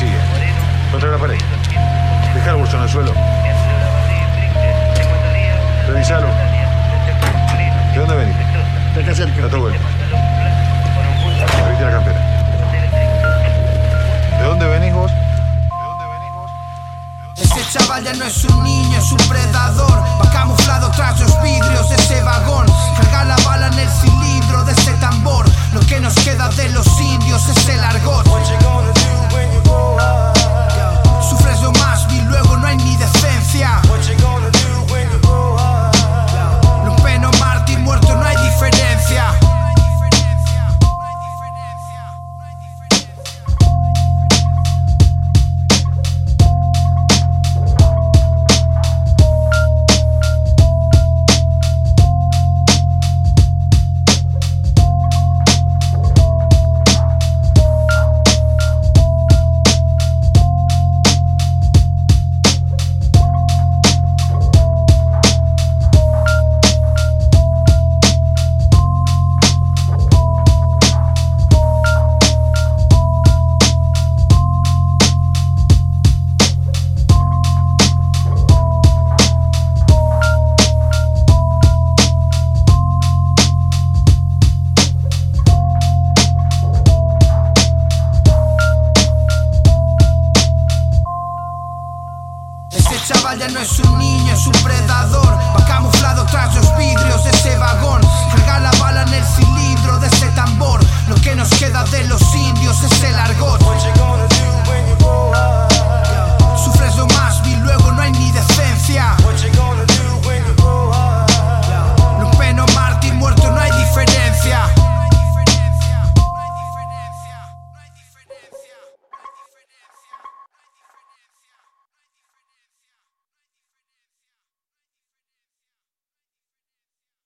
sigue. Contra la pared. Deja el bolso en el suelo. Revisalo. ¿De dónde venís? De acá cerca. Date vuelta. Reviste la campera. ¿De dónde venís vos? ¿De dónde venís vos? Ese chaval ya no es un niño, es un predador. Va camuflado tras los vidrios de ese vagón. Chaval ya no es un niño, es un predador.